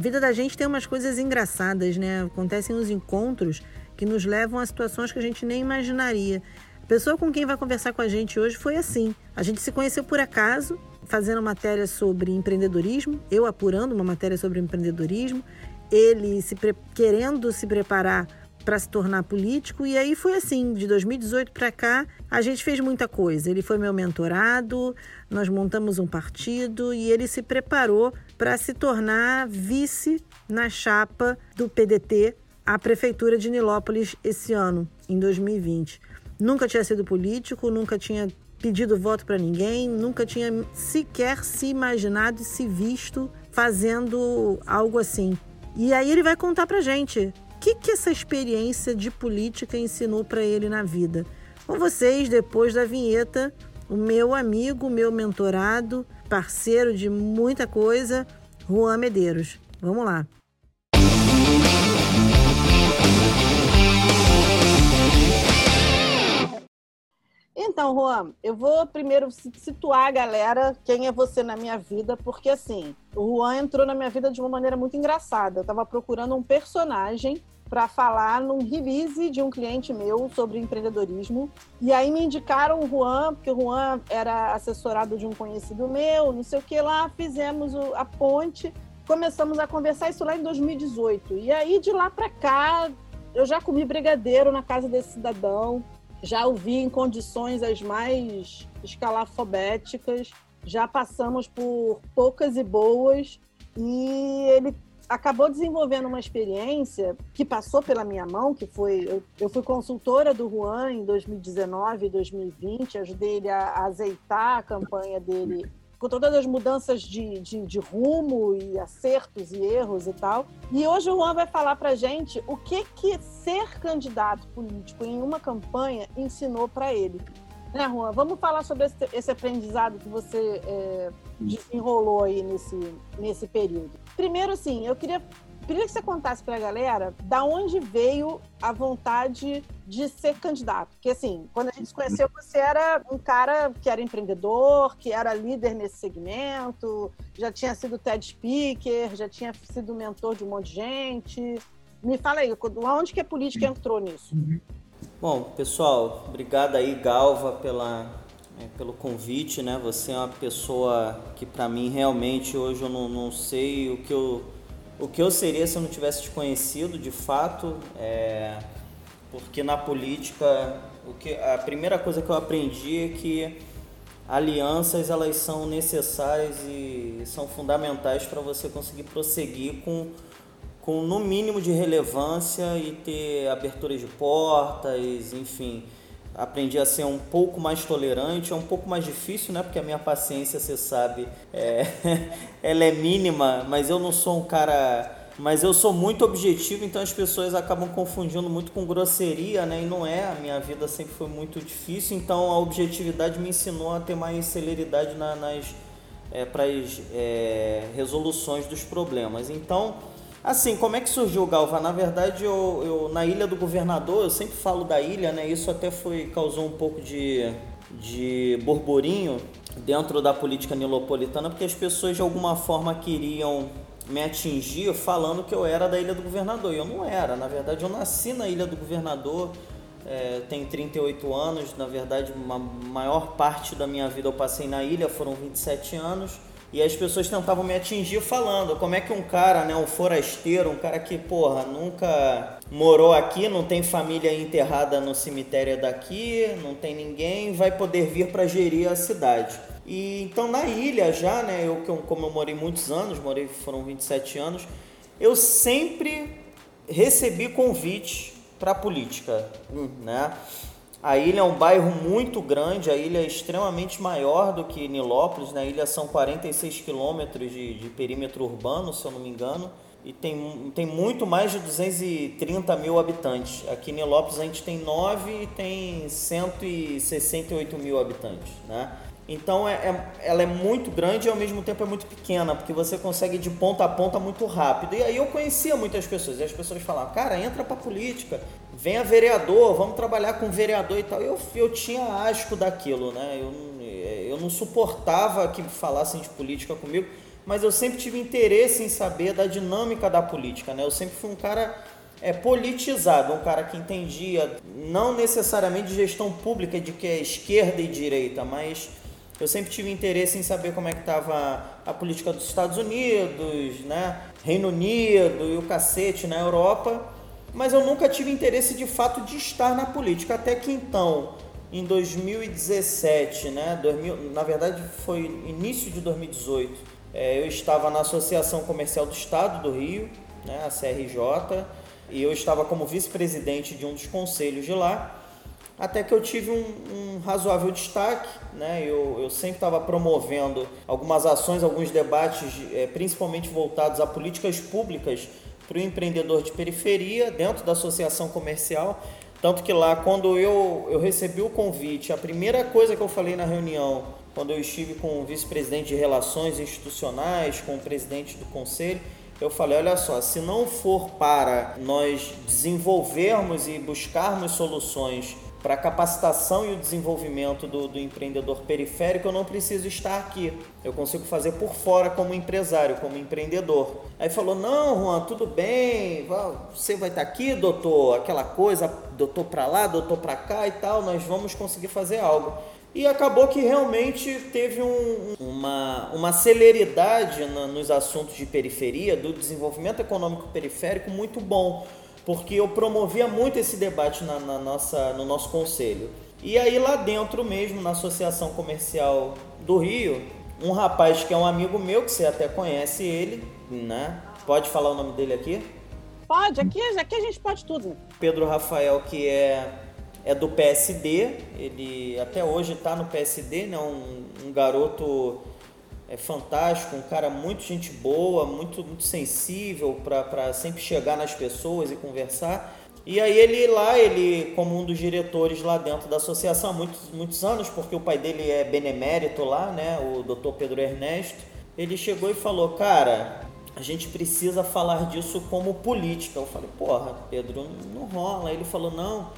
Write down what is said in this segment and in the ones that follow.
vida da gente tem umas coisas engraçadas, né? Acontecem uns encontros que nos levam a situações que a gente nem imaginaria. A pessoa com quem vai conversar com a gente hoje foi assim. A gente se conheceu por acaso, fazendo matéria sobre empreendedorismo, eu apurando uma matéria sobre empreendedorismo, ele se querendo se preparar para se tornar político. E aí foi assim, de 2018 para cá, a gente fez muita coisa. Ele foi meu mentorado, nós montamos um partido e ele se preparou para se tornar vice na chapa do PDT à prefeitura de Nilópolis esse ano, em 2020. Nunca tinha sido político, nunca tinha pedido voto para ninguém, nunca tinha sequer se imaginado e se visto fazendo algo assim. E aí ele vai contar pra gente que, que essa experiência de política ensinou para ele na vida? Com vocês, depois da vinheta, o meu amigo, meu mentorado, parceiro de muita coisa, Juan Medeiros. Vamos lá. Então, Juan, eu vou primeiro situar a galera quem é você na minha vida, porque assim, o Juan entrou na minha vida de uma maneira muito engraçada. Eu estava procurando um personagem para falar num release de um cliente meu sobre empreendedorismo. E aí me indicaram o Juan, porque o Juan era assessorado de um conhecido meu, não sei o que lá, fizemos a ponte, começamos a conversar isso lá em 2018. E aí de lá para cá, eu já comi brigadeiro na casa desse cidadão, já o vi em condições as mais escalafobéticas, já passamos por poucas e boas, e ele acabou desenvolvendo uma experiência que passou pela minha mão, que foi eu, eu fui consultora do Juan em 2019 e 2020, ajudei ele a, a azeitar a campanha dele com todas as mudanças de, de, de, rumo e acertos e erros e tal. E hoje o Juan vai falar para gente o que que ser candidato político em uma campanha ensinou para ele. Né, Juan? Vamos falar sobre esse, esse aprendizado que você é, desenrolou aí nesse, nesse período. Primeiro, assim, eu queria queria que você contasse para a galera da onde veio a vontade de ser candidato. Porque, assim, quando a gente se conheceu, você era um cara que era empreendedor, que era líder nesse segmento, já tinha sido TED Speaker, já tinha sido mentor de um monte de gente. Me fala aí, onde que a política entrou nisso? Bom, pessoal, obrigado aí, Galva, pela, é, pelo convite, né? Você é uma pessoa que, para mim, realmente, hoje eu não, não sei o que eu o que eu seria se eu não tivesse te conhecido de fato, é, porque na política o que, a primeira coisa que eu aprendi é que alianças elas são necessárias e são fundamentais para você conseguir prosseguir com, com no mínimo de relevância e ter aberturas de portas, enfim aprendi a ser um pouco mais tolerante, é um pouco mais difícil, né? Porque a minha paciência, você sabe, é, ela é mínima, mas eu não sou um cara. Mas eu sou muito objetivo, então as pessoas acabam confundindo muito com grosseria, né? E não é, a minha vida sempre foi muito difícil, então a objetividade me ensinou a ter mais celeridade na, nas é, para as é, resoluções dos problemas. Então, Assim, como é que surgiu o Galva? Na verdade, eu, eu, na Ilha do Governador, eu sempre falo da ilha, né? Isso até foi causou um pouco de, de burburinho dentro da política nilopolitana, porque as pessoas de alguma forma queriam me atingir falando que eu era da Ilha do Governador. E eu não era. Na verdade, eu nasci na Ilha do Governador, é, tenho 38 anos. Na verdade, a maior parte da minha vida eu passei na ilha, foram 27 anos. E as pessoas tentavam me atingir falando como é que um cara, né, um forasteiro, um cara que, porra, nunca morou aqui, não tem família enterrada no cemitério daqui, não tem ninguém, vai poder vir para gerir a cidade. E então na ilha já, né, eu como eu morei muitos anos, morei foram 27 anos, eu sempre recebi convites para política, né? A ilha é um bairro muito grande, a ilha é extremamente maior do que Nilópolis, né? A ilha são 46 quilômetros de, de perímetro urbano, se eu não me engano, e tem, tem muito mais de 230 mil habitantes. Aqui em Nilópolis a gente tem 9 e tem 168 mil habitantes, né? Então é, é, ela é muito grande e ao mesmo tempo é muito pequena, porque você consegue ir de ponta a ponta muito rápido. E aí eu conhecia muitas pessoas, e as pessoas falavam, cara, entra pra política, venha vereador, vamos trabalhar com vereador e tal. Eu, eu tinha asco daquilo, né? Eu, eu não suportava que falassem de política comigo, mas eu sempre tive interesse em saber da dinâmica da política, né? Eu sempre fui um cara é, politizado, um cara que entendia não necessariamente de gestão pública, de que é esquerda e direita, mas eu sempre tive interesse em saber como é que estava a política dos Estados Unidos, né? Reino Unido e o cacete na Europa, mas eu nunca tive interesse de fato de estar na política, até que então, em 2017, né? 2000, na verdade foi início de 2018, é, eu estava na Associação Comercial do Estado do Rio, né? A CRJ, e eu estava como vice-presidente de um dos conselhos de lá até que eu tive um, um razoável destaque. Né? Eu, eu sempre estava promovendo algumas ações, alguns debates, é, principalmente voltados a políticas públicas para o empreendedor de periferia, dentro da associação comercial. Tanto que lá, quando eu, eu recebi o convite, a primeira coisa que eu falei na reunião, quando eu estive com o vice-presidente de Relações Institucionais, com o presidente do conselho, eu falei: olha só, se não for para nós desenvolvermos e buscarmos soluções para a capacitação e o desenvolvimento do, do, empreendedor periférico, eu não preciso estar aqui. Eu consigo fazer por fora como empresário, como empreendedor. Aí falou: Não, Juan, tudo bem, você vai estar aqui, doutor, aquela coisa, doutor para lá, doutor para cá e tal, nós vamos conseguir fazer algo. E acabou que realmente teve um, uma, uma celeridade no, nos assuntos de periferia, do desenvolvimento econômico periférico muito bom porque eu promovia muito esse debate na, na, nossa, no nosso conselho. E aí lá dentro mesmo, na Associação Comercial do Rio, um rapaz que é um amigo meu, que você até conhece ele, né? Pode falar o nome dele aqui? Pode, aqui, aqui a gente pode tudo. Pedro Rafael, que é, é do PSD, ele até hoje está no PSD, né? Um, um garoto é fantástico, um cara muito gente boa, muito, muito sensível para sempre chegar nas pessoas e conversar. E aí ele lá, ele como um dos diretores lá dentro da associação há muitos, muitos anos, porque o pai dele é benemérito lá, né, o Dr. Pedro Ernesto, ele chegou e falou, cara, a gente precisa falar disso como política. Eu falei, porra, Pedro, não rola. Ele falou, não,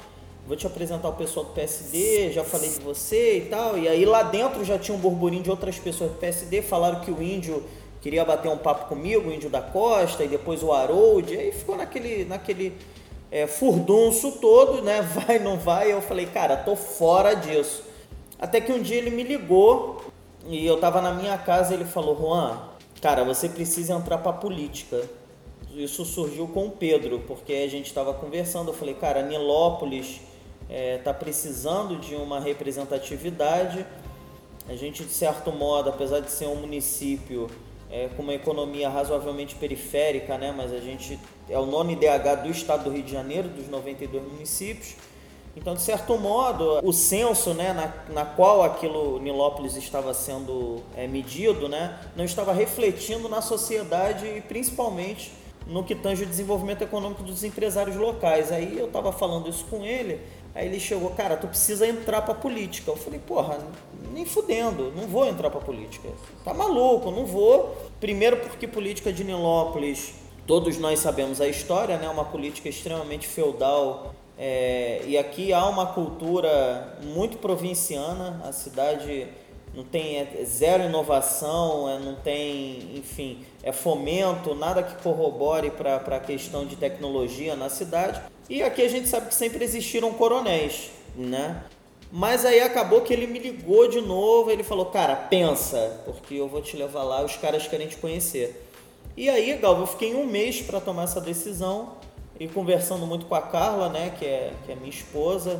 vou te apresentar o pessoal do PSD, já falei de você e tal. E aí lá dentro já tinha um burburinho de outras pessoas do PSD, falaram que o índio queria bater um papo comigo, o índio da Costa, e depois o Harold, aí ficou naquele, naquele é, furdunço todo, né? Vai, não vai. Eu falei, cara, tô fora disso. Até que um dia ele me ligou e eu tava na minha casa e ele falou, Juan, cara, você precisa entrar pra política. Isso surgiu com o Pedro, porque a gente estava conversando. Eu falei, cara, Nilópolis está é, tá precisando de uma representatividade. A gente, de certo modo, apesar de ser um município é, com uma economia razoavelmente periférica, né, mas a gente é o nono IDH do estado do Rio de Janeiro, dos 92 municípios. Então, de certo modo, o censo né, na, na qual aquilo Nilópolis estava sendo é, medido né, não estava refletindo na sociedade e principalmente no que tange o desenvolvimento econômico dos empresários locais. Aí eu estava falando isso com ele, Aí ele chegou, cara, tu precisa entrar pra política. Eu falei, porra, nem fudendo, não vou entrar pra política. Tá maluco, não vou. Primeiro porque política de Nilópolis, todos nós sabemos a história, né? Uma política extremamente feudal. É, e aqui há uma cultura muito provinciana, a cidade não tem é, zero inovação, é, não tem, enfim, é fomento, nada que corrobore para a questão de tecnologia na cidade. E aqui a gente sabe que sempre existiram coronéis, né? Mas aí acabou que ele me ligou de novo, ele falou, cara, pensa, porque eu vou te levar lá, os caras querem te conhecer. E aí, Galva, eu fiquei um mês para tomar essa decisão e conversando muito com a Carla, né, que é, que é minha esposa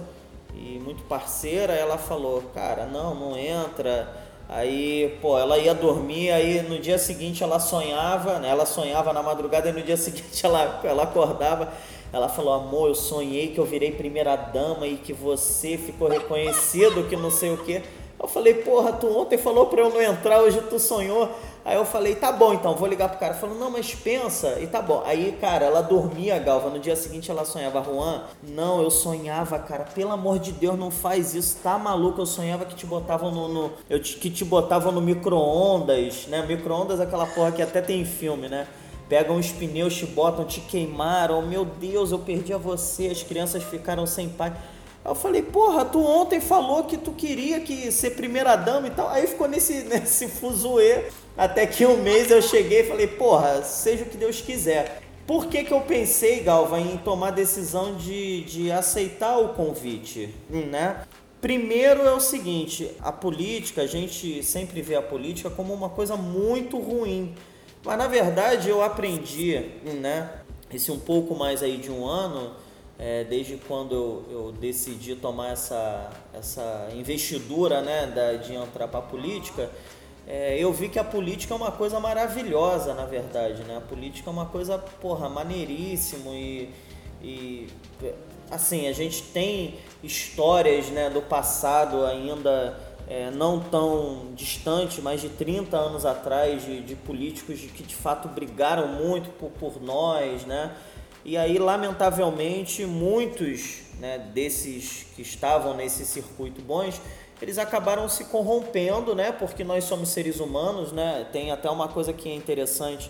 e muito parceira, ela falou, cara, não, não entra. Aí, pô, ela ia dormir, aí no dia seguinte ela sonhava, né, ela sonhava na madrugada e no dia seguinte ela, ela acordava ela falou: Amor, eu sonhei que eu virei primeira dama e que você ficou reconhecido, que não sei o que. Eu falei: Porra, tu ontem falou pra eu não entrar, hoje tu sonhou. Aí eu falei: Tá bom então, vou ligar pro cara. Falou: Não, mas pensa. E tá bom. Aí, cara, ela dormia, Galva. No dia seguinte ela sonhava: Juan, não, eu sonhava, cara. Pelo amor de Deus, não faz isso. Tá maluco? Eu sonhava que te botavam no. no eu te, que te botavam no micro-ondas, né? Micro-ondas é aquela porra que até tem filme, né? pegam os pneus, te botam, te queimaram, meu Deus, eu perdi a você, as crianças ficaram sem pai. Eu falei, porra, tu ontem falou que tu queria que ser primeira dama e tal. Aí ficou nesse, nesse fuzuê. Até que um mês eu cheguei e falei, porra, seja o que Deus quiser. Por que, que eu pensei, Galva, em tomar a decisão de, de aceitar o convite? Né? Primeiro é o seguinte, a política, a gente sempre vê a política como uma coisa muito ruim. Mas na verdade eu aprendi, né, esse um pouco mais aí de um ano, é, desde quando eu, eu, decidi tomar essa, essa investidura né, da, de entrar para a política, é, eu vi que a política é uma coisa maravilhosa, na verdade. Né? A política é uma coisa, porra, maneiríssimo e, e assim, a gente tem histórias né, do passado ainda é, não tão distante, mais de 30 anos atrás, de, de políticos que de fato brigaram muito por, por nós, né? E aí, lamentavelmente, muitos né, desses que estavam nesse circuito bons, eles acabaram se corrompendo, né? Porque nós somos seres humanos, né? Tem até uma coisa que é interessante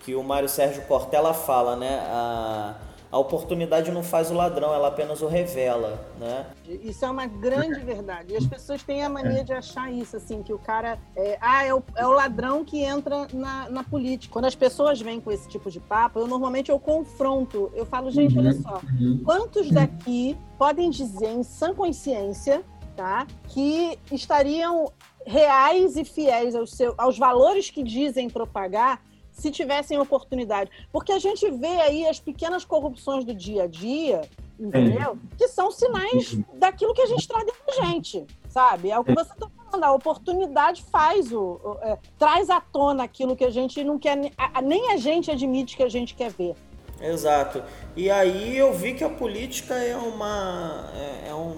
que o Mário Sérgio Cortella fala, né? A, a oportunidade não faz o ladrão, ela apenas o revela, né? Isso é uma grande verdade. E as pessoas têm a mania de achar isso, assim, que o cara é, ah, é o, é o ladrão que entra na, na política. Quando as pessoas vêm com esse tipo de papo, eu normalmente eu confronto. Eu falo, gente, olha uhum, só, uhum. quantos daqui podem dizer em sã consciência, tá, que estariam reais e fiéis aos, seus, aos valores que dizem propagar se tivessem oportunidade. Porque a gente vê aí as pequenas corrupções do dia a dia, entendeu? Que são sinais daquilo que a gente traz dentro da gente, sabe? É o que você está falando, a oportunidade faz o. o é, traz à tona aquilo que a gente não quer, nem a gente admite que a gente quer ver. Exato. E aí eu vi que a política é uma. é, é um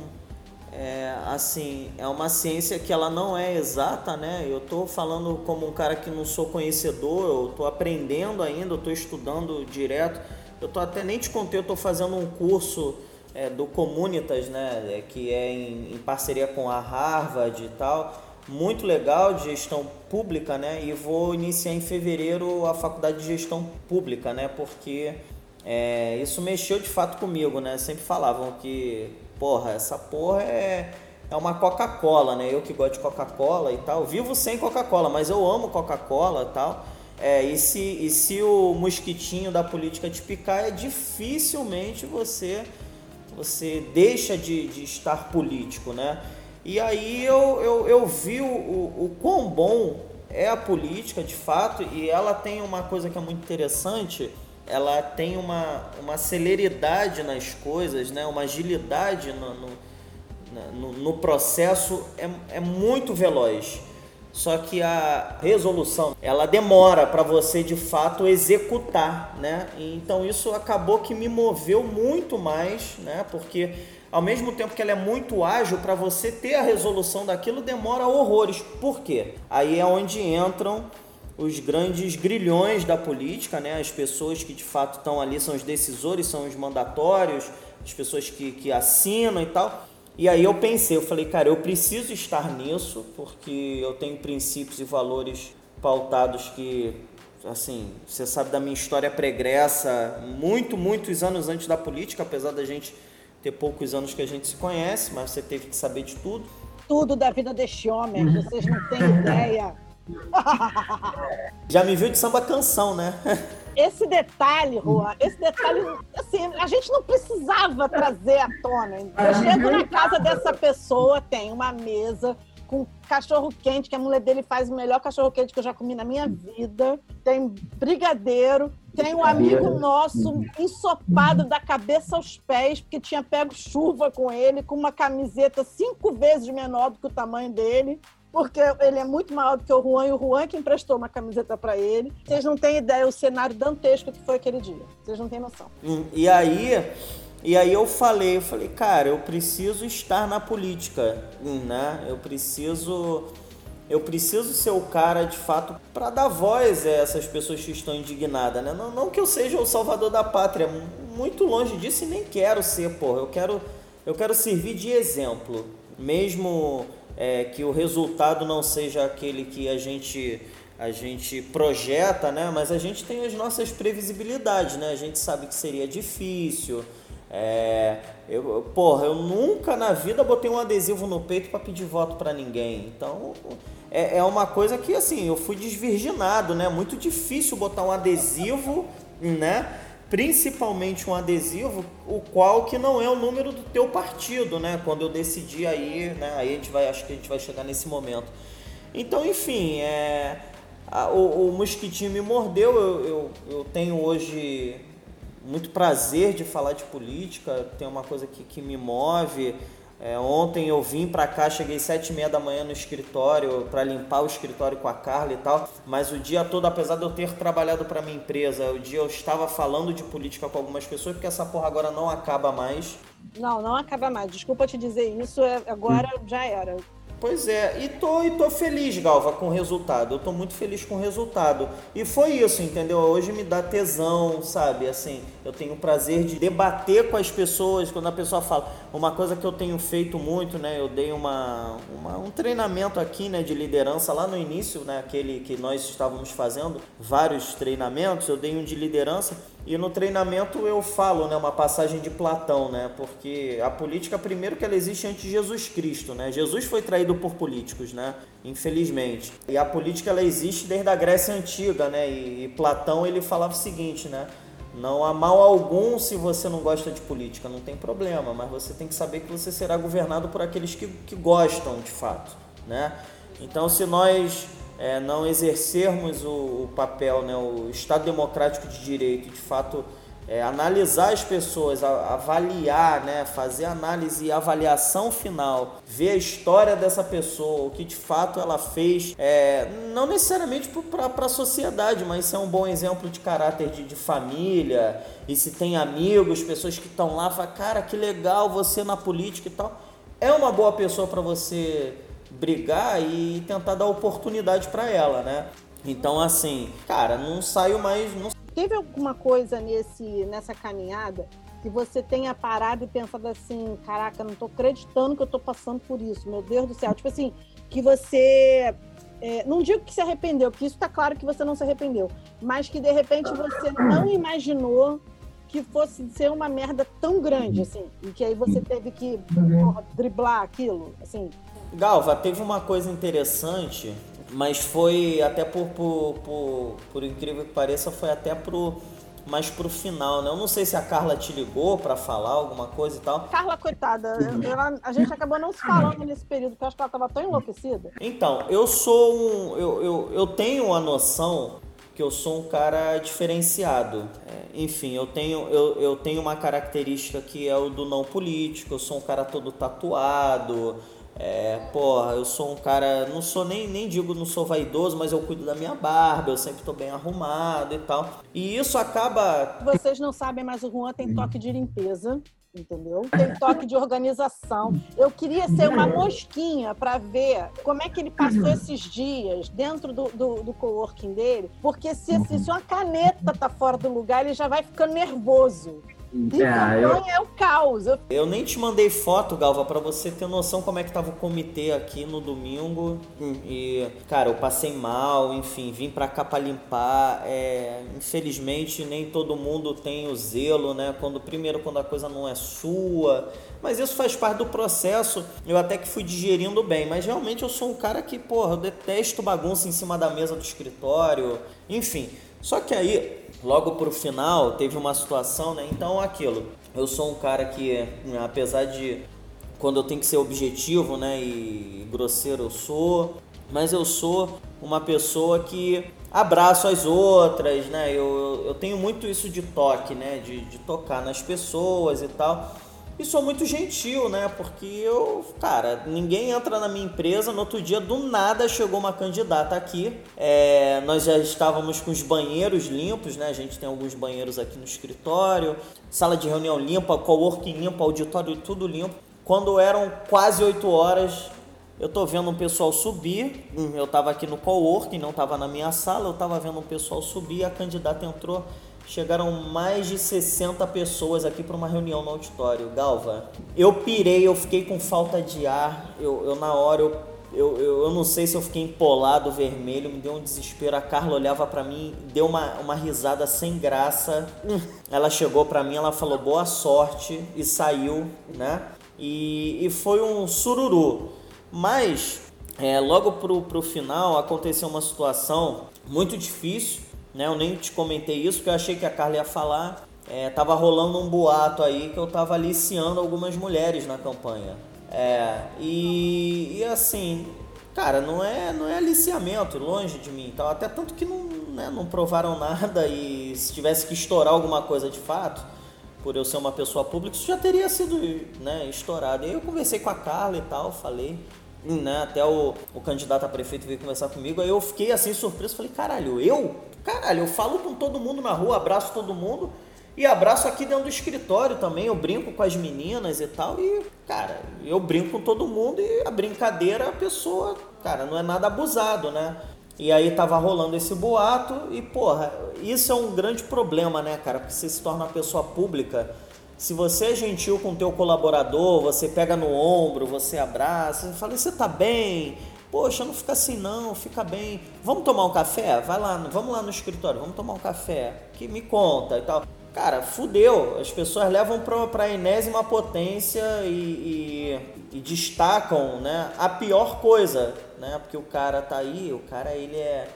é, assim, é uma ciência que ela não é exata, né? Eu estou falando como um cara que não sou conhecedor, eu estou aprendendo ainda, eu estou estudando direto. Eu tô até nem te contei, eu estou fazendo um curso é, do Comunitas, né? É, que é em, em, parceria com a Harvard e tal. Muito legal de gestão pública, né? E vou iniciar em fevereiro a faculdade de gestão pública, né? Porque é, isso mexeu de fato comigo, né? Sempre falavam que porra, essa porra é, é uma Coca-Cola, né? Eu que gosto de Coca-Cola e tal, vivo sem Coca-Cola, mas eu amo Coca-Cola e tal. É, e, se, e se o mosquitinho da política te picar, é dificilmente você você deixa de, de estar político, né? E aí eu, eu, eu vi o, o, quão bom é a política de fato, e ela tem uma coisa que é muito interessante, ela tem uma, uma celeridade nas coisas, né? uma agilidade no, no, no, no processo, é, é muito veloz. Só que a resolução, ela demora para você de fato executar, né? Então isso acabou que me moveu muito mais, né? Porque ao mesmo tempo que ela é muito ágil para você ter a resolução daquilo demora horrores. Por quê? Aí é onde entram os grandes grilhões da política, né? as pessoas que de fato estão ali são os decisores, são os mandatórios, as pessoas que, que assinam e tal. E aí eu pensei, eu falei, cara, eu preciso estar nisso, porque eu tenho princípios e valores pautados que, assim, você sabe da minha história pregressa, muito, muitos anos antes da política, apesar da gente ter poucos anos que a gente se conhece, mas você teve que saber de tudo. Tudo da vida deste homem, vocês não têm ideia. Já me viu de samba canção, né? Esse detalhe, Juan, esse detalhe, assim, a gente não precisava trazer à tona. Eu chego na casa dessa pessoa, tem uma mesa com cachorro quente, que a mulher dele faz o melhor cachorro quente que eu já comi na minha vida. Tem brigadeiro, tem um amigo nosso ensopado da cabeça aos pés, porque tinha pego chuva com ele, com uma camiseta cinco vezes menor do que o tamanho dele porque ele é muito maior do que o Juan, e o Juan que emprestou uma camiseta para ele. Vocês não têm ideia o cenário dantesco que foi aquele dia. Vocês não têm noção. Hum, e aí, e aí eu falei, eu falei, cara, eu preciso estar na política, né? Eu preciso eu preciso ser o cara de fato para dar voz a essas pessoas que estão indignadas, né? Não, não, que eu seja o salvador da pátria, muito longe disso e nem quero ser, porra. Eu quero eu quero servir de exemplo, mesmo é, que o resultado não seja aquele que a gente a gente projeta, né? Mas a gente tem as nossas previsibilidades, né? A gente sabe que seria difícil, É, eu, porra, eu nunca na vida botei um adesivo no peito para pedir voto para ninguém. Então, é, é uma coisa que, assim, eu fui desvirginado, né? Muito difícil botar um adesivo, né? Principalmente um adesivo, o qual que não é o número do teu partido, né? Quando eu decidi aí, né? Aí a gente vai, acho que a gente vai chegar nesse momento. Então, enfim, é, a, o, o mosquitinho me mordeu. Eu, eu, eu tenho hoje muito prazer de falar de política, tem uma coisa que, que me move. É, ontem eu vim para cá, cheguei sete e meia da manhã no escritório para limpar o escritório com a Carla e tal. Mas o dia todo, apesar de eu ter trabalhado para minha empresa, o dia eu estava falando de política com algumas pessoas porque essa porra agora não acaba mais. Não, não acaba mais. Desculpa te dizer isso, é, agora hum. já era. Pois é, e tô, e tô feliz, Galva, com o resultado. Eu tô muito feliz com o resultado. E foi isso, entendeu? Hoje me dá tesão, sabe? Assim, eu tenho o prazer de debater com as pessoas. Quando a pessoa fala, uma coisa que eu tenho feito muito, né? Eu dei uma, uma um treinamento aqui, né, de liderança lá no início, né? Aquele que nós estávamos fazendo, vários treinamentos. Eu dei um de liderança e no treinamento eu falo, né, uma passagem de Platão, né, porque a política primeiro que ela existe antes de Jesus Cristo, né? Jesus foi traído por políticos, né? Infelizmente. E a política ela existe desde a Grécia antiga, né? E, e Platão ele falava o seguinte, né? Não há mal algum se você não gosta de política, não tem problema, mas você tem que saber que você será governado por aqueles que, que gostam de fato, né? Então, se nós é, não exercermos o, o, papel, né, o Estado democrático de direito, de fato é, analisar as pessoas, avaliar, né, fazer análise e avaliação final, ver a história dessa pessoa, o que de fato ela fez, é, não necessariamente para a sociedade, mas se é um bom exemplo de caráter de, de família, e se tem amigos, pessoas que estão lá, fala, cara, que legal você na política e tal, é uma boa pessoa para você brigar e tentar dar oportunidade para ela, né? Então, assim, cara, não saiu mais. Não... Teve alguma coisa nesse, nessa caminhada que você tenha parado e pensado assim: caraca, não tô acreditando que eu tô passando por isso, meu Deus do céu. Tipo assim, que você. É, não digo que se arrependeu, porque isso tá claro que você não se arrependeu, mas que de repente você não imaginou que fosse ser uma merda tão grande, assim, e que aí você teve que porra, driblar aquilo, assim. Galva, teve uma coisa interessante, mas foi até por, por, por, por incrível que pareça, foi até pro mais pro final, né? Eu não sei se a Carla te ligou para falar alguma coisa e tal. Carla, coitada, ela, a gente acabou não se falando nesse período, porque eu acho que ela tava tão enlouquecida. Então, eu sou um. Eu, eu, eu tenho a noção que eu sou um cara diferenciado. É, enfim, eu tenho, eu, eu tenho uma característica que é o do não político, eu sou um cara todo tatuado. É, porra, eu sou um cara, não sou nem, nem digo não sou vaidoso, mas eu cuido da minha barba, eu sempre tô bem arrumado e tal. E isso acaba. Vocês não sabem, mas o Juan tem toque de limpeza, entendeu? Tem toque de organização. Eu queria ser uma mosquinha para ver como é que ele passou esses dias dentro do, do, do coworking dele, porque se, se, se uma caneta tá fora do lugar, ele já vai ficando nervoso. É, eu... é o caos. Eu nem te mandei foto, Galva, para você ter noção como é que tava o comitê aqui no domingo. E, cara, eu passei mal, enfim, vim pra cá pra limpar. É, infelizmente, nem todo mundo tem o zelo, né? Quando, primeiro, quando a coisa não é sua. Mas isso faz parte do processo. Eu até que fui digerindo bem. Mas realmente eu sou um cara que, porra, eu detesto bagunça em cima da mesa do escritório. Enfim. Só que aí, logo pro final teve uma situação, né? Então aquilo. Eu sou um cara que, apesar de quando eu tenho que ser objetivo, né, e grosseiro eu sou, mas eu sou uma pessoa que abraço as outras, né? Eu, eu tenho muito isso de toque, né? De, de tocar nas pessoas e tal. E sou muito gentil, né? Porque eu, cara, ninguém entra na minha empresa. No outro dia, do nada, chegou uma candidata aqui. É, nós já estávamos com os banheiros limpos, né? A gente tem alguns banheiros aqui no escritório, sala de reunião limpa, coworking limpo, auditório tudo limpo. Quando eram quase 8 horas, eu tô vendo um pessoal subir. Hum, eu tava aqui no coworking, não tava na minha sala, eu tava vendo um pessoal subir, a candidata entrou Chegaram mais de 60 pessoas aqui para uma reunião no auditório. Galva, eu pirei, eu fiquei com falta de ar. Eu, eu na hora, eu, eu, eu, não sei se eu fiquei empolado, vermelho, me deu um desespero. A Carla olhava para mim, deu uma, uma risada sem graça. Ela chegou para mim, ela falou boa sorte e saiu, né? E, e foi um sururu. Mas, é, logo pro, pro final, aconteceu uma situação muito difícil, né? Eu nem te comentei isso, porque eu achei que a Carla ia falar. É, tava rolando um boato aí que eu tava aliciando algumas mulheres na campanha. É, e, e assim, cara, não é, não é aliciamento, longe de mim. Então, até tanto que não, né, não provaram nada e se tivesse que estourar alguma coisa de fato, por eu ser uma pessoa pública, isso já teria sido né, estourado. E aí eu conversei com a Carla e tal, falei, né, até o, o candidato a prefeito veio conversar comigo, aí eu fiquei assim surpreso, falei, caralho, eu? Caralho, eu falo com todo mundo na rua, abraço todo mundo, e abraço aqui dentro do escritório também, eu brinco com as meninas e tal. E, cara, eu brinco com todo mundo e a brincadeira, a pessoa, cara, não é nada abusado, né? E aí tava rolando esse boato e, porra, isso é um grande problema, né, cara? Porque você se torna uma pessoa pública. Se você é gentil com o teu colaborador, você pega no ombro, você abraça, você fala, você tá bem? Poxa, não fica assim não, fica bem. Vamos tomar um café? Vai lá, vamos lá no escritório, vamos tomar um café. Que me conta e tal. Cara, fudeu. As pessoas levam para a enésima potência e, e, e, destacam né, a pior coisa, né? Porque o cara tá aí, o cara ele é,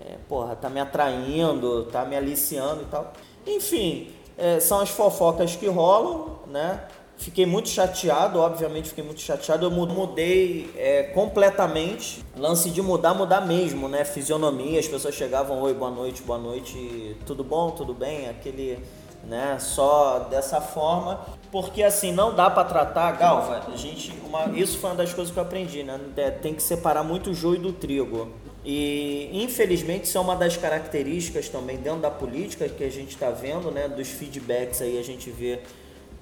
é porra, tá me atraindo, tá me aliciando e tal. Enfim, é, são as fofocas que rolam, né? Fiquei muito chateado, obviamente fiquei muito chateado. Eu mudei é, completamente. Lance de mudar, mudar mesmo, né? Fisionomia, as pessoas chegavam, oi, boa noite, boa noite, tudo bom, tudo bem? Aquele, né? Só dessa forma, porque assim não dá para tratar, Galva. A gente, uma, isso foi uma das coisas que eu aprendi, né? É, tem que separar muito o joio do trigo. E infelizmente isso é uma das características também dentro da política que a gente está vendo, né? Dos feedbacks aí a gente vê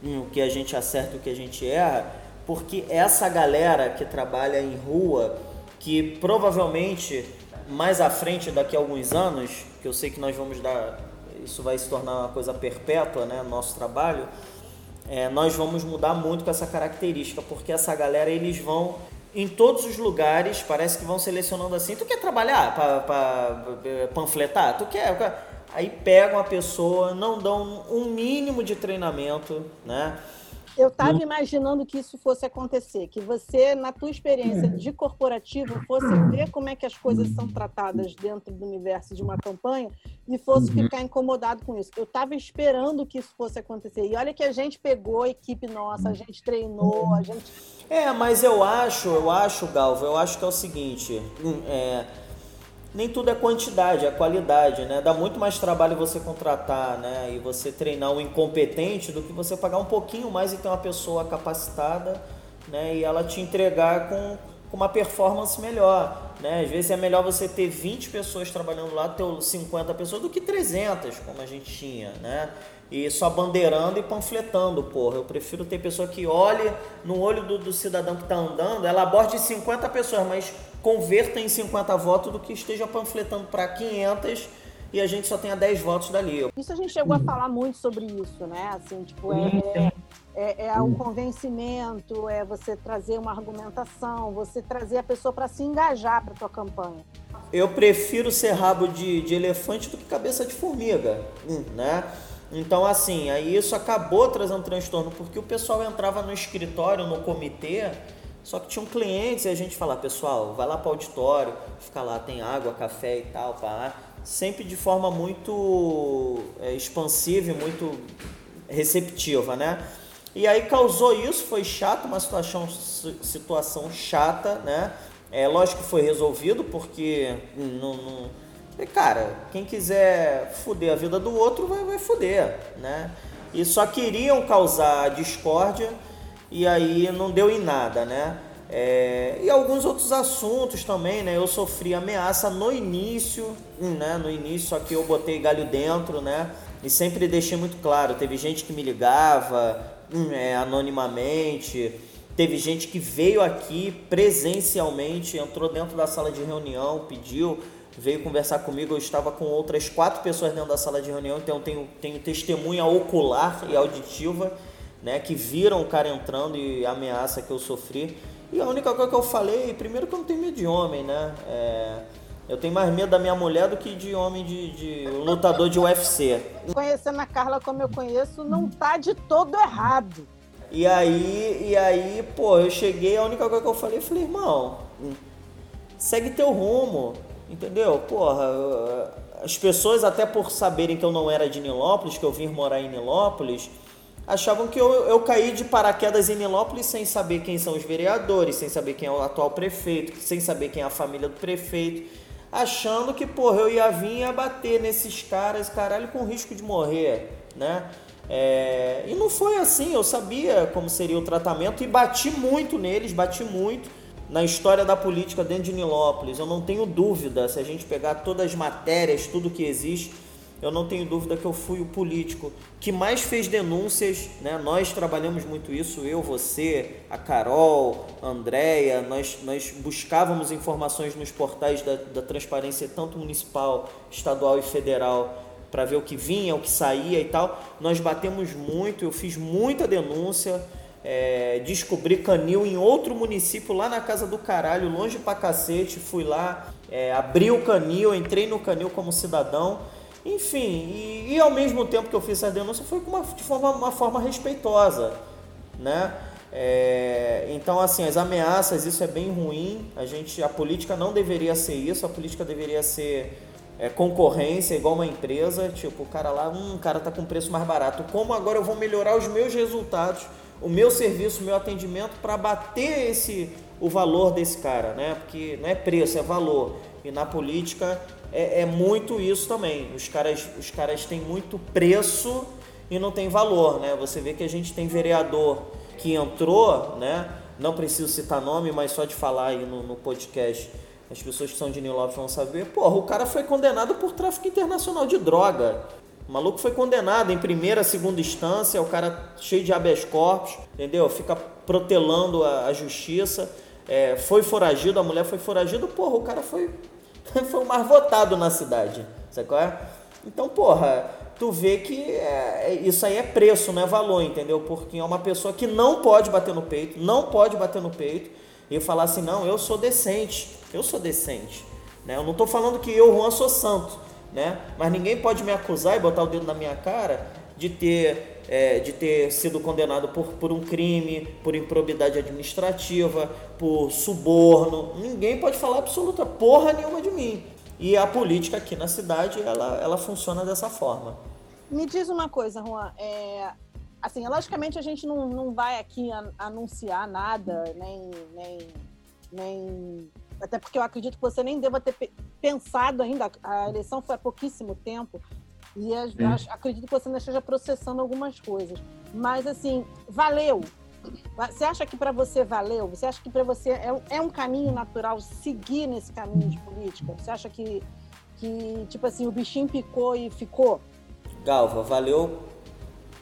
o que a gente acerta e o que a gente erra, porque essa galera que trabalha em rua, que provavelmente mais à frente, daqui a alguns anos, que eu sei que nós vamos dar, isso vai se tornar uma coisa perpétua, né, nosso trabalho, é, nós vamos mudar muito com essa característica, porque essa galera eles vão em todos os lugares, parece que vão selecionando assim, tu quer trabalhar para panfletar? Tu quer? Aí pegam a pessoa, não dão um mínimo de treinamento, né? Eu estava imaginando que isso fosse acontecer, que você, na tua experiência de corporativo, fosse ver como é que as coisas são tratadas dentro do universo de uma campanha e fosse uhum. ficar incomodado com isso. Eu estava esperando que isso fosse acontecer. E olha que a gente pegou a equipe nossa, a gente treinou, a gente... É, mas eu acho, eu acho, Galvo, eu acho que é o seguinte, hum, é nem tudo é quantidade, é qualidade, né? Dá muito mais trabalho você contratar, né? E você treinar um incompetente do que você pagar um pouquinho mais e ter uma pessoa capacitada, né? E ela te entregar com, com uma performance melhor, né? Às vezes é melhor você ter 20 pessoas trabalhando lá, ter 50 pessoas, do que 300, como a gente tinha, né? e só bandeirando e panfletando, porra. Eu prefiro ter pessoa que olhe no olho do, do cidadão que está andando, ela aborde 50 pessoas, mas converta em 50 votos do que esteja panfletando para 500 e a gente só tenha 10 votos dali. Isso a gente chegou a falar muito sobre isso, né? Assim, tipo, é, é, é o convencimento, é você trazer uma argumentação, você trazer a pessoa para se engajar para tua campanha. Eu prefiro ser rabo de, de elefante do que cabeça de formiga, né? Então, assim, aí isso acabou trazendo transtorno, porque o pessoal entrava no escritório, no comitê, só que tinham clientes e a gente falava, pessoal, vai lá para o auditório, fica lá, tem água, café e tal, pá. sempre de forma muito é, expansiva e muito receptiva, né? E aí causou isso, foi chato, uma situação, situação chata, né? É lógico que foi resolvido, porque não, não cara, quem quiser fuder a vida do outro vai, vai fuder, né? E só queriam causar discórdia e aí não deu em nada, né? É, e alguns outros assuntos também, né? Eu sofri ameaça no início, né? No início, só que eu botei galho dentro, né? E sempre deixei muito claro. Teve gente que me ligava hum, é, anonimamente, teve gente que veio aqui presencialmente, entrou dentro da sala de reunião, pediu, veio conversar comigo. Eu estava com outras quatro pessoas dentro da sala de reunião, então tenho, tenho testemunha ocular e auditiva né, que viram o cara entrando e a ameaça que eu sofri. E a única coisa que eu falei, primeiro que eu não tenho medo de homem, né? É, eu tenho mais medo da minha mulher do que de homem de, de lutador de UFC. Conhecendo a Carla como eu conheço, não tá de todo errado. E aí, e aí, pô, eu cheguei, a única coisa que eu falei, eu falei, irmão, segue teu rumo, entendeu? Porra, as pessoas, até por saberem que eu não era de Nilópolis, que eu vim morar em Nilópolis, achavam que eu, eu caí de paraquedas em Nilópolis sem saber quem são os vereadores, sem saber quem é o atual prefeito, sem saber quem é a família do prefeito, achando que, porra, eu ia vir e bater nesses caras, caralho, com risco de morrer, né? É, e não foi assim, eu sabia como seria o tratamento e bati muito neles, bati muito na história da política dentro de Nilópolis. Eu não tenho dúvida, se a gente pegar todas as matérias, tudo que existe, eu não tenho dúvida que eu fui o político que mais fez denúncias, né? Nós trabalhamos muito isso, eu, você, a Carol, a Andréia, nós, nós buscávamos informações nos portais da, da transparência, tanto municipal, estadual e federal, para ver o que vinha, o que saía e tal. Nós batemos muito, eu fiz muita denúncia, é, descobri canil em outro município, lá na casa do caralho, longe pra cacete, fui lá, é, abri o canil, entrei no canil como cidadão enfim, e, e, ao mesmo tempo que eu fiz essa denúncia foi uma, de forma, uma forma respeitosa, né? É, então, assim, as ameaças, isso é bem ruim. A gente, a política não deveria ser isso. A política deveria ser é, concorrência, igual uma empresa. Tipo, o cara lá, um cara tá com preço mais barato. Como agora eu vou melhorar os meus resultados, o meu serviço, o meu atendimento para bater esse o valor desse cara, né? Porque não é preço, é valor. E na política é, é, muito isso também. Os caras, os caras têm muito preço e não tem valor, né? Você vê que a gente tem vereador que entrou, né? Não preciso citar nome, mas só de falar aí no, no podcast, as pessoas que são de New Lopes vão saber. Porra, o cara foi condenado por tráfico internacional de droga. O maluco foi condenado em primeira, segunda instância, o cara cheio de habeas corpus, entendeu? Fica protelando a, a justiça. É, foi foragido, a mulher foi foragida, porra, o cara foi foi o mais votado na cidade. Sabe qual é? Então, porra, tu vê que é, é, isso aí é preço, não é valor, entendeu? Porque é uma pessoa que não pode bater no peito, não pode bater no peito e falar assim, não, eu sou decente, eu sou decente. Né? Eu não estou falando que eu, Juan, sou santo, né? Mas ninguém pode me acusar e botar o dedo na minha cara de ter é, de ter sido condenado por, por um crime, por improbidade administrativa, por suborno. Ninguém pode falar absoluta porra nenhuma de mim. E a política aqui na cidade, ela, ela funciona dessa forma. Me diz uma coisa, Juan. É, assim, logicamente a gente não, não vai aqui anunciar nada, nem, nem, nem. Até porque eu acredito que você nem deva ter pensado ainda, a eleição foi há pouquíssimo tempo. E as, acredito que você ainda esteja processando algumas coisas. Mas, assim, valeu. Você acha que para você valeu? Você acha que para você é, é, um caminho natural seguir nesse caminho de política? Você acha que, que, tipo assim, o bichinho picou e ficou? Galva, valeu,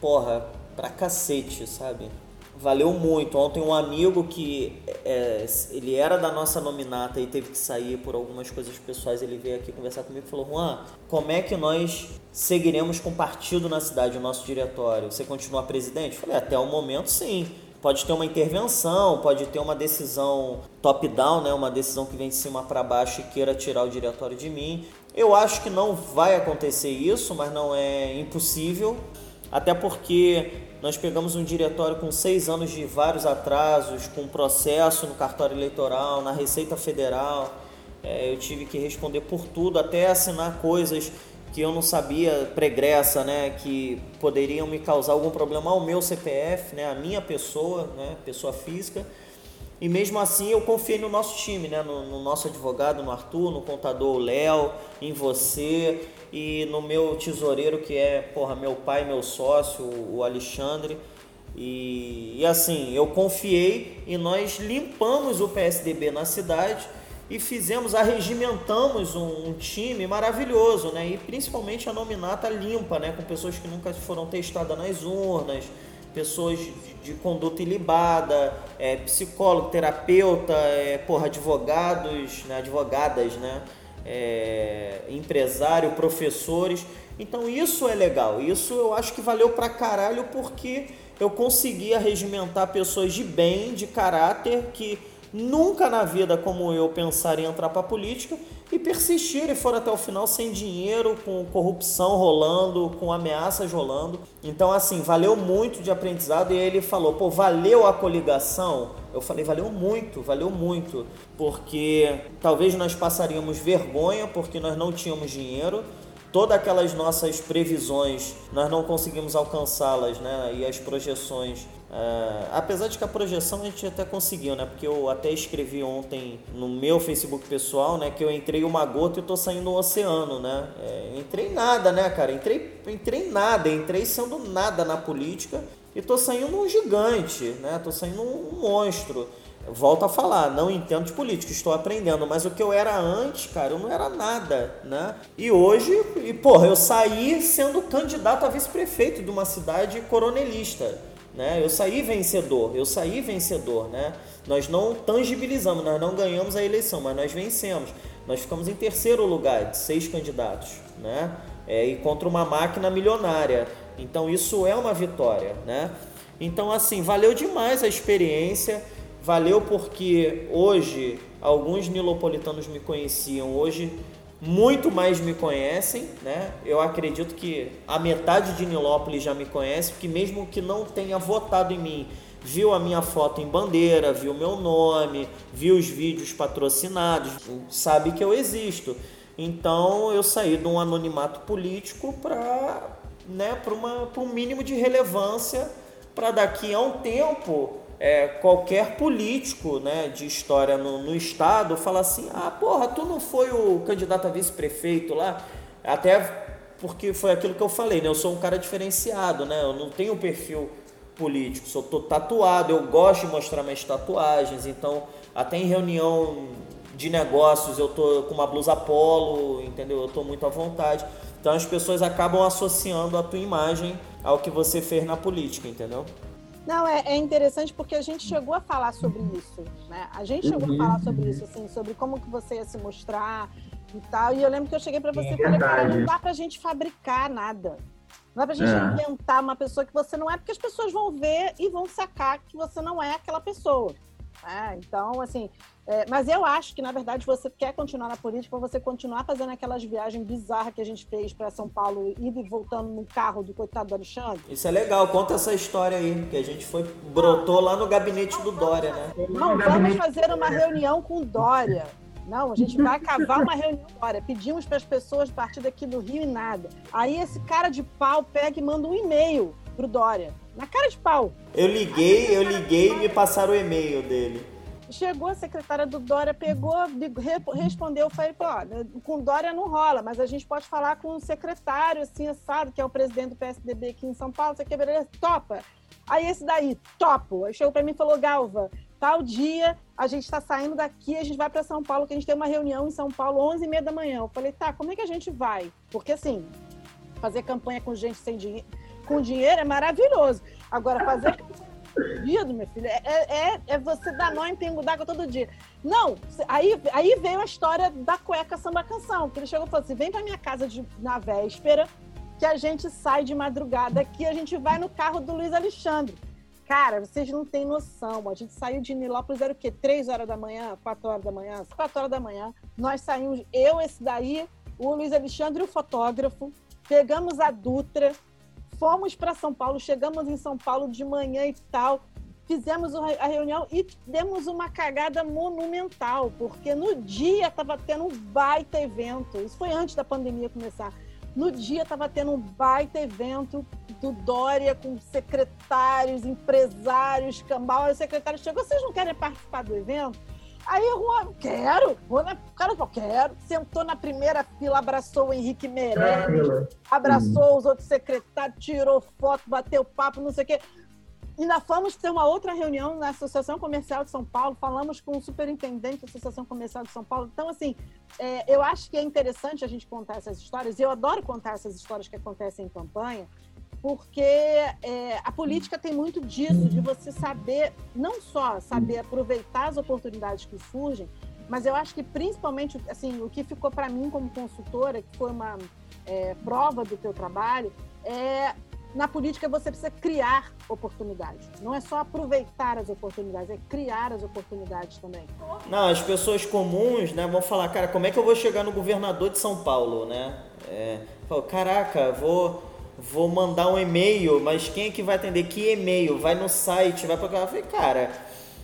porra, pra cacete, sabe? Valeu muito. Ontem um amigo que é, ele era da nossa nominata e teve que sair por algumas coisas pessoais, ele veio aqui conversar comigo e falou: Juan, como é que nós seguiremos com partido na cidade, o nosso diretório? Você continua presidente? Eu falei: até o momento, sim. Pode ter uma intervenção, pode ter uma decisão top-down, né? uma decisão que vem de cima para baixo e queira tirar o diretório de mim. Eu acho que não vai acontecer isso, mas não é impossível. Até porque nós pegamos um diretório com seis anos de vários atrasos, com processo no cartório eleitoral, na Receita Federal. É, eu tive que responder por tudo, até assinar coisas que eu não sabia pregressa, né, que poderiam me causar algum problema ao meu CPF, né, a minha pessoa, né, pessoa física. E mesmo assim eu confiei no nosso time, né, no, no nosso advogado, no Arthur, no contador Léo, em você e no meu tesoureiro que é, porra, meu pai, meu sócio, o Alexandre. E, e assim, eu confiei e nós limpamos o PSDB na cidade e fizemos, arregimentamos um, um, time maravilhoso, né? E principalmente a nominata limpa, né? Com pessoas que nunca foram testadas nas urnas, pessoas de, de conduta ilibada, é, psicólogo, terapeuta, é, porra, advogados, né? advogadas, né? É, empresário, professores. Então isso é legal, isso eu acho que valeu pra caralho porque eu conseguia regimentar pessoas de bem, de caráter, que nunca na vida como eu pensar em entrar para a política e persistir e foram até o final sem dinheiro, com corrupção rolando, com ameaças rolando. Então, assim, valeu muito de aprendizado. E ele falou: pô, valeu a coligação? Eu falei: valeu muito, valeu muito, porque talvez nós passaríamos vergonha porque nós não tínhamos dinheiro todas aquelas nossas previsões nós não conseguimos alcançá-las, né? E as projeções Uh, apesar de que a projeção a gente até conseguiu, né? Porque eu até escrevi ontem no meu Facebook pessoal, né? Que eu entrei uma gota e tô saindo um oceano, né? É, entrei nada, né, cara? Entrei, entrei nada, entrei sendo nada na política e tô saindo um gigante, né? Tô saindo um monstro. Volto a falar, não entendo de política, estou aprendendo, mas o que eu era antes, cara, eu não era nada, né? E hoje, e porra, eu saí sendo candidato a vice-prefeito de uma cidade coronelista né? Eu saí vencedor, eu saí vencedor, né? Nós não tangibilizamos, nós não ganhamos a eleição, mas nós vencemos. Nós ficamos em terceiro lugar de seis candidatos, né? É, e contra uma máquina milionária. Então isso é uma vitória, né? Então assim, valeu demais a experiência, valeu porque hoje alguns nilopolitanos me conheciam, hoje muito mais me conhecem, né? Eu acredito que a metade de Nilópolis já me conhece, porque mesmo que não tenha votado em mim, viu a minha foto em bandeira, viu meu nome, viu os vídeos patrocinados, sabe que eu existo. Então eu saí de um anonimato político para né, para um mínimo de relevância para daqui a um tempo é, qualquer político né, de história no, no estado fala assim: ah, porra, tu não foi o candidato a vice-prefeito lá? Até porque foi aquilo que eu falei, né? Eu sou um cara diferenciado, né? Eu não tenho perfil político, sou tô tatuado, eu gosto de mostrar minhas tatuagens, então até em reunião de negócios eu tô com uma blusa polo, entendeu? Eu tô muito à vontade. Então as pessoas acabam associando a tua imagem ao que você fez na política, entendeu? Não, é, é, interessante porque a gente chegou a falar sobre isso, né? A gente chegou uhum. a falar sobre isso, assim, sobre como que você ia se mostrar e tal. E eu lembro que eu cheguei para você e falei, cara, não dá pra gente fabricar nada. Não dá pra gente é. inventar uma pessoa que você não é, porque as pessoas vão ver e vão sacar que você não é aquela pessoa. Né? Então, assim, é, mas eu acho que, na verdade, você quer continuar na política para você continuar fazendo aquelas viagens bizarras que a gente fez para São Paulo, indo e voltando no carro do coitado do Alexandre. Isso é legal, conta essa história aí, que a gente foi, brotou lá no gabinete do Dória, né? Não, vamos fazer uma reunião com o Dória. Não, a gente vai cavar uma reunião agora. Pedimos para as pessoas partir daqui do Rio e nada. Aí esse cara de pau pega e manda um e-mail pro Dória. Na cara de pau. Eu liguei, eu liguei e me passaram o e-mail dele. Chegou a secretária do Dória, pegou, respondeu, falei, pô, com Dória não rola, mas a gente pode falar com o secretário, assim, sabe, que é o presidente do PSDB aqui em São Paulo, você beleza? Topa. Aí esse daí, topo. Aí chegou para mim e falou, Galva, tal dia a gente está saindo daqui, a gente vai para São Paulo, que a gente tem uma reunião em São Paulo, 11 e meia da manhã. Eu falei, tá, como é que a gente vai? Porque assim, fazer campanha com gente sem dinheiro, com dinheiro é maravilhoso. Agora, fazer dia, meu filho. É, é, é você dar nó em pingo d'água todo dia. Não, aí, aí veio a história da cueca samba canção. Que ele chegou e falou assim: vem pra minha casa de, na véspera, que a gente sai de madrugada aqui, a gente vai no carro do Luiz Alexandre. Cara, vocês não têm noção. A gente saiu de Nilópolis, era o quê? Três horas da manhã? Quatro horas da manhã? Quatro horas da manhã. Nós saímos, eu, esse daí, o Luiz Alexandre, o fotógrafo. Pegamos a Dutra, fomos para São Paulo, chegamos em São Paulo de manhã e tal, fizemos a reunião e demos uma cagada monumental, porque no dia estava tendo um baita evento, isso foi antes da pandemia começar. No dia estava tendo um baita evento do Dória com secretários, empresários, cambal. o secretário chegou, vocês não querem participar do evento? Aí o Juan, quero. O cara falou, quero. Sentou na primeira fila, abraçou o Henrique Meirelles, abraçou uhum. os outros secretários, tirou foto, bateu papo, não sei o quê. Ainda fomos ter uma outra reunião na Associação Comercial de São Paulo, falamos com o superintendente da Associação Comercial de São Paulo. Então, assim, é, eu acho que é interessante a gente contar essas histórias, e eu adoro contar essas histórias que acontecem em campanha, porque é, a política tem muito disso, de você saber, não só saber aproveitar as oportunidades que surgem, mas eu acho que principalmente, assim, o que ficou para mim como consultora, que foi uma é, prova do teu trabalho, é na política você precisa criar oportunidades. Não é só aproveitar as oportunidades, é criar as oportunidades também. Não, as pessoas comuns, né, vão falar, cara, como é que eu vou chegar no governador de São Paulo, né? É, falo, caraca, vou vou mandar um e-mail, mas quem é que vai atender? Que e-mail? Vai no site, vai para falei, cara,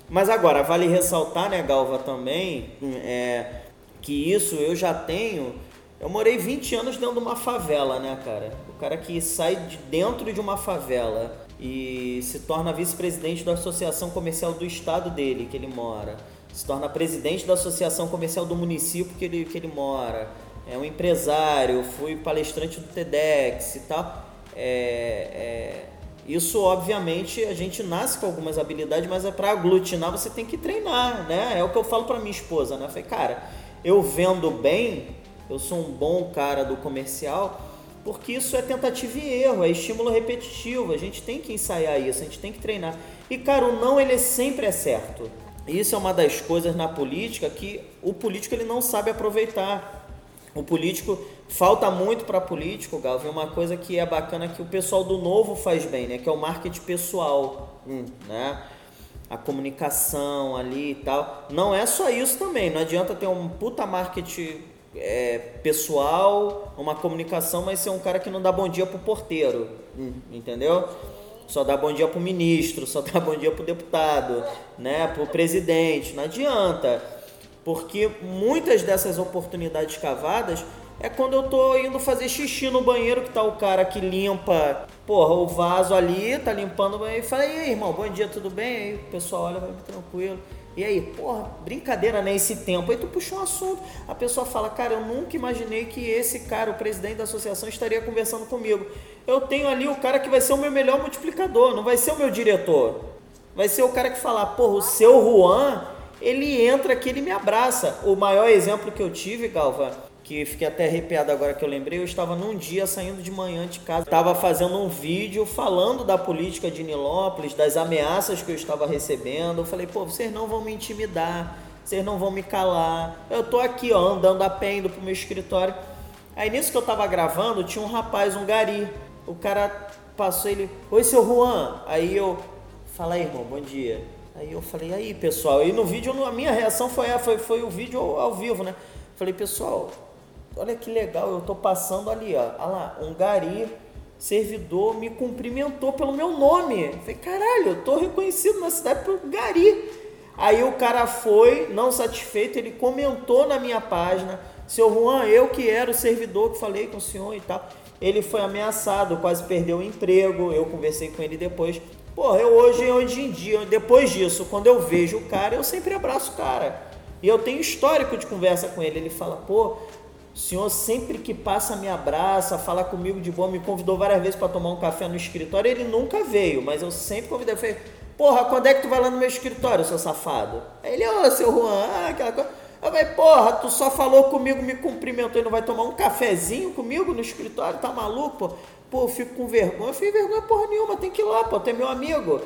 mas agora vale ressaltar, né, Galva, também, é, que isso eu já tenho. Eu morei 20 anos dentro de uma favela, né, cara? O cara que sai de dentro de uma favela e se torna vice-presidente da associação comercial do estado dele, que ele mora. Se torna presidente da associação comercial do município que ele, que ele mora. É um empresário, fui palestrante do TEDx e tal. É, é, isso, obviamente, a gente nasce com algumas habilidades, mas é para aglutinar você tem que treinar, né? É o que eu falo para minha esposa, né? Eu falei, cara, eu vendo bem, eu sou um bom cara do comercial, porque isso é tentativa e erro, é estímulo repetitivo. A gente tem que ensaiar isso, a gente tem que treinar. E cara, o não ele sempre é certo. Isso é uma das coisas na política que o político ele não sabe aproveitar. O político falta muito para político, Galvin, uma coisa que é bacana que o pessoal do novo faz bem, né? Que é o marketing pessoal, hum, né? A comunicação ali e tal. Não é só isso também. Não adianta ter um puta marketing é, pessoal, uma comunicação, mas ser um cara que não dá bom dia pro porteiro, entendeu? Só dá bom dia pro ministro, só dá bom dia pro deputado, né? Pro presidente, não adianta. Porque muitas dessas oportunidades cavadas é quando eu tô indo fazer xixi no banheiro, que tá o cara que limpa, porra, o vaso ali, tá limpando o banheiro, e fala, e aí, irmão, bom dia, tudo bem? Aí o pessoal olha, vai tranquilo. E aí, porra, brincadeira, né? Esse tempo. Aí tu puxou um assunto. A pessoa fala, cara, eu nunca imaginei que esse cara, o presidente da associação, estaria conversando comigo. Eu tenho ali o cara que vai ser o meu melhor multiplicador, não vai ser o meu diretor. Vai ser o cara que falar, porra, o seu Juan, ele entra aqui, ele me abraça. O maior exemplo que eu tive, Galva, que fiquei até arrepiado agora que eu lembrei, eu estava num dia saindo de manhã de casa, estava fazendo um vídeo falando da política de Nilópolis, das ameaças que eu estava recebendo. Eu falei, pô, vocês não vão me intimidar, vocês não vão me calar. Eu tô aqui, ó, andando a pé, indo pro meu escritório. Aí nisso que eu estava gravando, tinha um rapaz, um gari. O cara passou ele, oi seu Juan. Aí eu, fala aí, irmão, bom dia. Aí eu falei, aí pessoal, e no vídeo, a minha reação foi, foi, foi o vídeo ao, vivo, né? Falei, pessoal, olha que legal, eu tô passando ali, ó, olha lá, um gari, servidor, me cumprimentou pelo meu nome. Falei, caralho, eu tô reconhecido na cidade pelo gari. Aí o cara foi, não satisfeito, ele comentou na minha página, seu Juan, eu que era o servidor que falei com o senhor e tal. Ele foi ameaçado, quase perdeu o emprego, eu conversei com ele depois. Porra, eu hoje, hoje em dia, depois disso, quando eu vejo o cara, eu sempre abraço o cara. E eu tenho histórico de conversa com ele. Ele fala, pô, o senhor sempre que passa me abraça, fala comigo de boa, me convidou várias vezes para tomar um café no escritório. Ele nunca veio, mas eu sempre convidei. Eu falei, porra, quando é que tu vai lá no meu escritório, seu safado? Aí ele, ô, seu Juan, ah, aquela coisa. Eu falei, porra, tu só falou comigo, me cumprimentou e não vai tomar um cafezinho comigo no escritório? Tá maluco, pô? Pô, eu fico com vergonha. Eu fico vergonha porra nenhuma, tem que ir lá, pô, é meu amigo.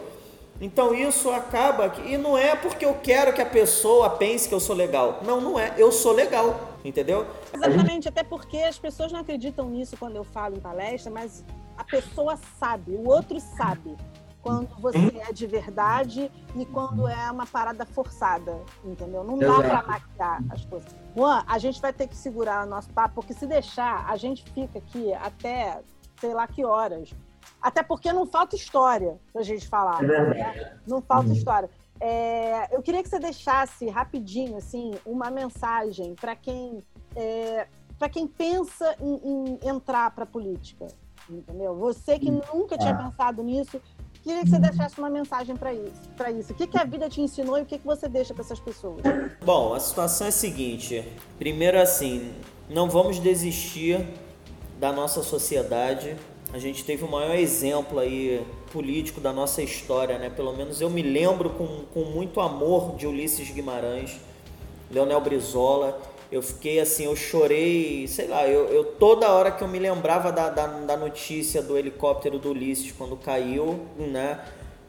Então isso acaba e não é porque eu quero que a pessoa pense que eu sou legal. Não, não é. Eu sou legal, entendeu? Exatamente, até porque as pessoas não acreditam nisso quando eu falo em palestra, mas a pessoa sabe, o outro sabe quando você é de verdade e quando é uma parada forçada, entendeu? Não dá para maquiar as coisas. Juan, a gente vai ter que segurar o nosso papo, porque se deixar, a gente fica aqui até sei lá que horas. Até porque não falta história para a gente falar. É né? Não falta uhum. história. É, eu queria que você deixasse rapidinho assim uma mensagem para quem é, para quem pensa em, em entrar para política, entendeu? Você que nunca tinha ah. pensado nisso, queria que você deixasse uma mensagem para isso, para isso. O que, que a vida te ensinou e o que, que você deixa para essas pessoas? Bom, a situação é a seguinte. Primeiro assim, não vamos desistir da nossa sociedade a gente teve o maior exemplo aí político da nossa história, né? Pelo menos eu me lembro com, com muito amor de Ulisses Guimarães, Leonel Brizola. Eu fiquei assim, eu chorei, sei lá, eu, eu toda hora que eu me lembrava da, da, da notícia do helicóptero do Ulisses quando caiu, né?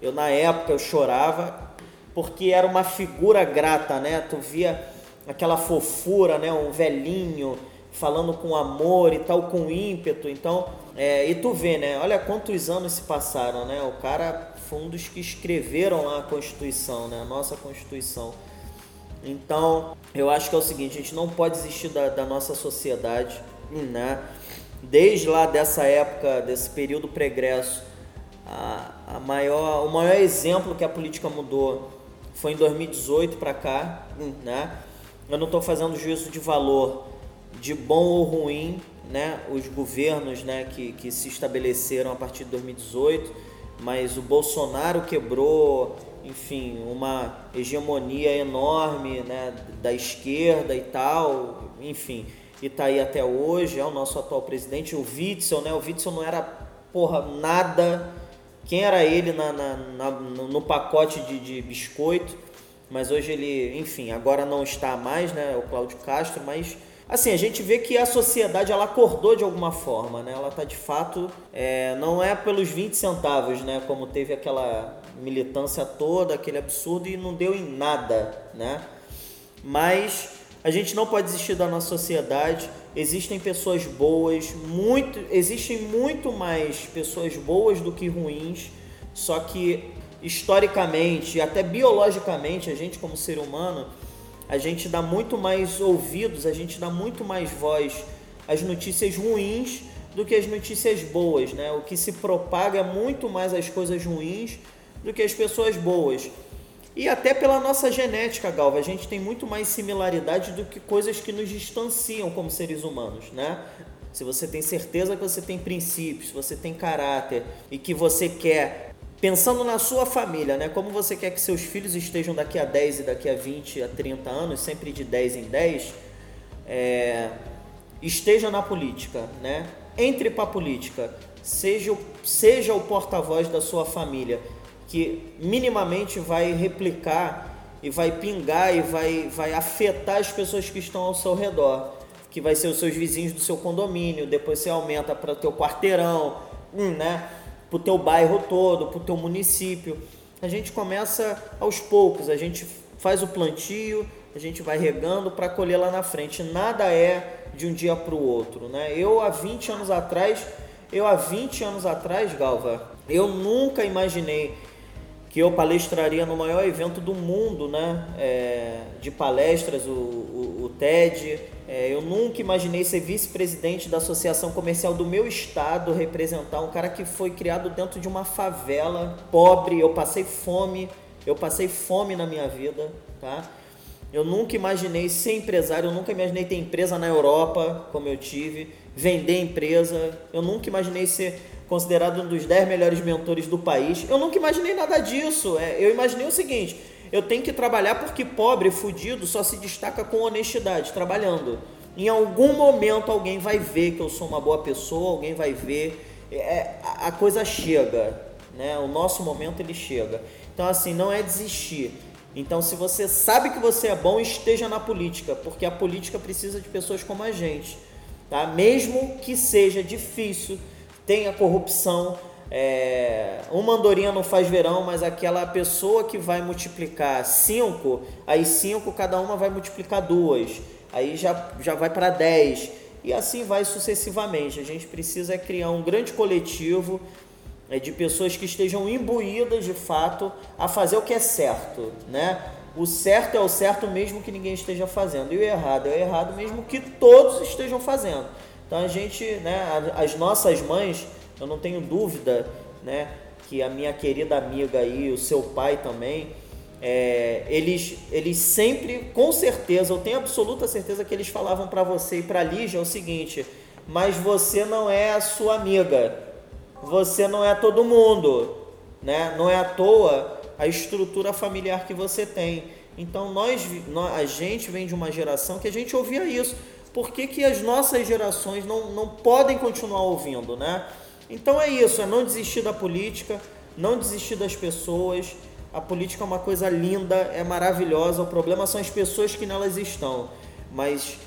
Eu na época eu chorava porque era uma figura grata, né? Tu via aquela fofura, né? Um velhinho falando com amor e tal, com ímpeto. Então, é, e tu vê, né? Olha quantos anos se passaram, né? O cara foi um dos que escreveram a Constituição, né? A nossa Constituição. Então, eu acho que é o seguinte, a gente não pode desistir da, da nossa sociedade, né? Desde lá dessa época, desse período pregresso, a, a maior, o maior exemplo que a política mudou foi em 2018 para cá, né? Eu não estou fazendo juízo de valor de bom ou ruim, né? Os governos, né, que, que se estabeleceram a partir de 2018, mas o Bolsonaro quebrou, enfim, uma hegemonia enorme, né, da esquerda e tal, enfim, e tá aí até hoje, é o nosso atual presidente, o Witzel, né? O Witzel não era porra nada quem era ele na, na, na no pacote de, de, biscoito, mas hoje ele, enfim, agora não está mais, né, o Cláudio Castro, mas assim, a gente vê que a sociedade ela acordou de alguma forma, né, ela está de fato, é, não é pelos 20 centavos, né, como teve aquela militância toda, aquele absurdo e não deu em nada, né, mas a gente não pode desistir da nossa sociedade. Existem pessoas boas, muito, existem muito mais pessoas boas do que ruins. Só que historicamente, até biologicamente, a gente como ser humano, a gente dá muito mais ouvidos, a gente dá muito mais voz às notícias ruins do que as notícias boas, né? O que se propaga é muito mais as coisas ruins do que as pessoas boas. E até pela nossa genética, Galva, a gente tem muito mais similaridade do que coisas que nos distanciam como seres humanos, né? Se você tem certeza que você tem princípios, você tem caráter e que você quer, pensando na sua família, né? Como você quer que seus filhos estejam daqui a 10 e daqui a 20, a 30 anos, sempre de 10 em 10, é, esteja na política, né? Entre para a política, seja, seja o porta-voz da sua família que minimamente vai replicar e vai pingar e vai, vai afetar as pessoas que estão ao seu redor, que vai ser os seus vizinhos do seu condomínio, depois você aumenta para o teu quarteirão, hum, né? para o teu bairro todo, para o teu município. A gente começa aos poucos, a gente faz o plantio, a gente vai regando para colher lá na frente. Nada é de um dia para o outro. Né? Eu há 20 anos atrás, eu há 20 anos atrás, Galva, eu nunca imaginei que eu palestraria no maior evento do mundo, né? É, de palestras, o, o, o TED. É, eu nunca imaginei ser vice-presidente da associação comercial do meu estado, representar um cara que foi criado dentro de uma favela, pobre. Eu passei fome, eu passei fome na minha vida, tá? Eu nunca imaginei ser empresário, eu nunca imaginei ter empresa na Europa, como eu tive, vender empresa. Eu nunca imaginei ser considerado um dos 10 melhores mentores do país. Eu nunca imaginei nada disso. É, eu imaginei o seguinte: eu tenho que trabalhar porque pobre, fudido, só se destaca com honestidade, trabalhando. Em algum momento alguém vai ver que eu sou uma boa pessoa, alguém vai ver. É, a coisa chega, né? O nosso momento ele chega. Então, assim, não é desistir. Então, se você sabe que você é bom, esteja na política, porque a política precisa de pessoas como a gente, tá? Mesmo que seja difícil, tem a corrupção. É, uma andorinha não faz verão, mas aquela pessoa que vai multiplicar cinco, aí cinco cada uma vai multiplicar duas, aí já, já vai para dez e assim vai sucessivamente. A gente precisa criar um grande coletivo é, de pessoas que estejam imbuídas de fato a fazer o que é certo, né? O certo é o certo mesmo que ninguém esteja fazendo e o errado é o errado mesmo que todos estejam fazendo. Então a gente, né, as nossas mães, eu não tenho dúvida, né, que a minha querida amiga aí, o seu pai também, é, eles, eles sempre, com certeza, eu tenho absoluta certeza que eles falavam para você e para Lígia o seguinte: mas você não é a sua amiga, você não é todo mundo, né? Não é à toa a estrutura familiar que você tem. Então nós, a gente vem de uma geração que a gente ouvia isso por que, que as nossas gerações não, não podem continuar ouvindo, né? Então é isso, é não desistir da política, não desistir das pessoas. A política é uma coisa linda, é maravilhosa. O problema são as pessoas que nelas estão. Mas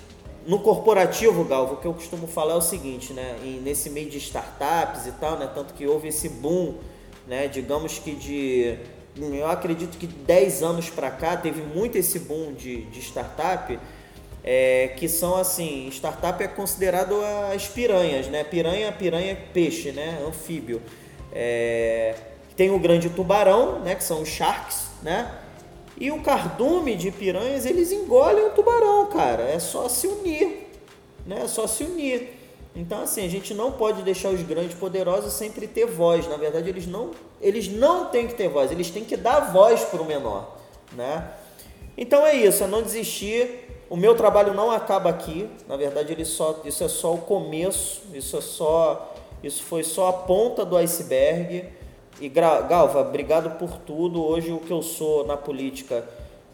no corporativo, Galvo, o que eu costumo falar é o seguinte, né? E nesse meio de startups e tal, né? Tanto que houve esse boom, né? Digamos que de. Eu acredito que 10 anos para cá teve muito esse boom de, de startup é, que são assim, startup é considerado as piranhas, né? Piranha, piranha, peixe, né? Anfíbio. É, tem o grande tubarão, né? Que são os sharks, né? E o cardume de piranhas, eles engolem o tubarão, cara. É só se unir, né? É só se unir. Então, assim, a gente não pode deixar os grandes poderosos sempre ter voz. Na verdade, eles não, eles não têm que ter voz, eles têm que dar voz para o menor, né? Então é isso, é não desistir. O meu trabalho não acaba aqui. Na verdade, ele só, isso é só o começo. Isso é só, isso foi só a ponta do iceberg. E Galva, obrigado por tudo. Hoje o que eu sou na política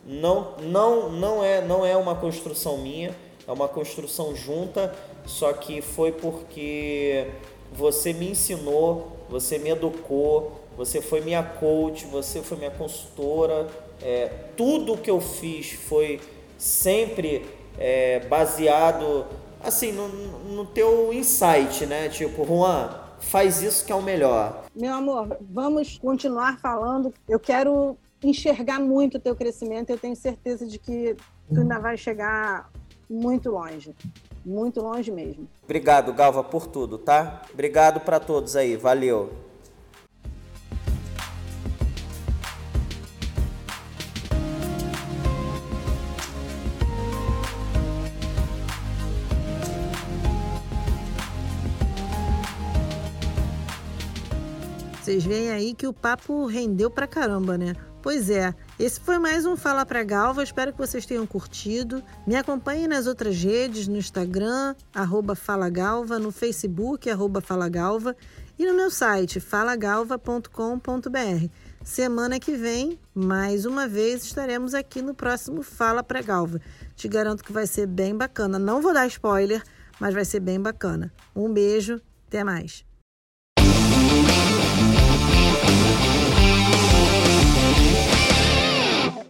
não, não, não é, não é uma construção minha, é uma construção junta. Só que foi porque você me ensinou, você me educou, você foi minha coach, você foi minha consultora. É, tudo que eu fiz foi sempre é, baseado assim no, no teu insight, né? Tipo, Juan, faz isso que é o melhor. Meu amor, vamos continuar falando. Eu quero enxergar muito o teu crescimento. Eu tenho certeza de que tu ainda vai chegar muito longe. Muito longe mesmo. Obrigado, Galva, por tudo, tá? Obrigado para todos aí. Valeu. Vocês veem aí que o papo rendeu pra caramba, né? Pois é, esse foi mais um Fala Pra Galva. Espero que vocês tenham curtido. Me acompanhem nas outras redes, no Instagram, arroba Fala Galva, no Facebook, arroba Fala Galva, e no meu site, falagalva.com.br. Semana que vem, mais uma vez, estaremos aqui no próximo Fala Pra Galva. Te garanto que vai ser bem bacana. Não vou dar spoiler, mas vai ser bem bacana. Um beijo, até mais.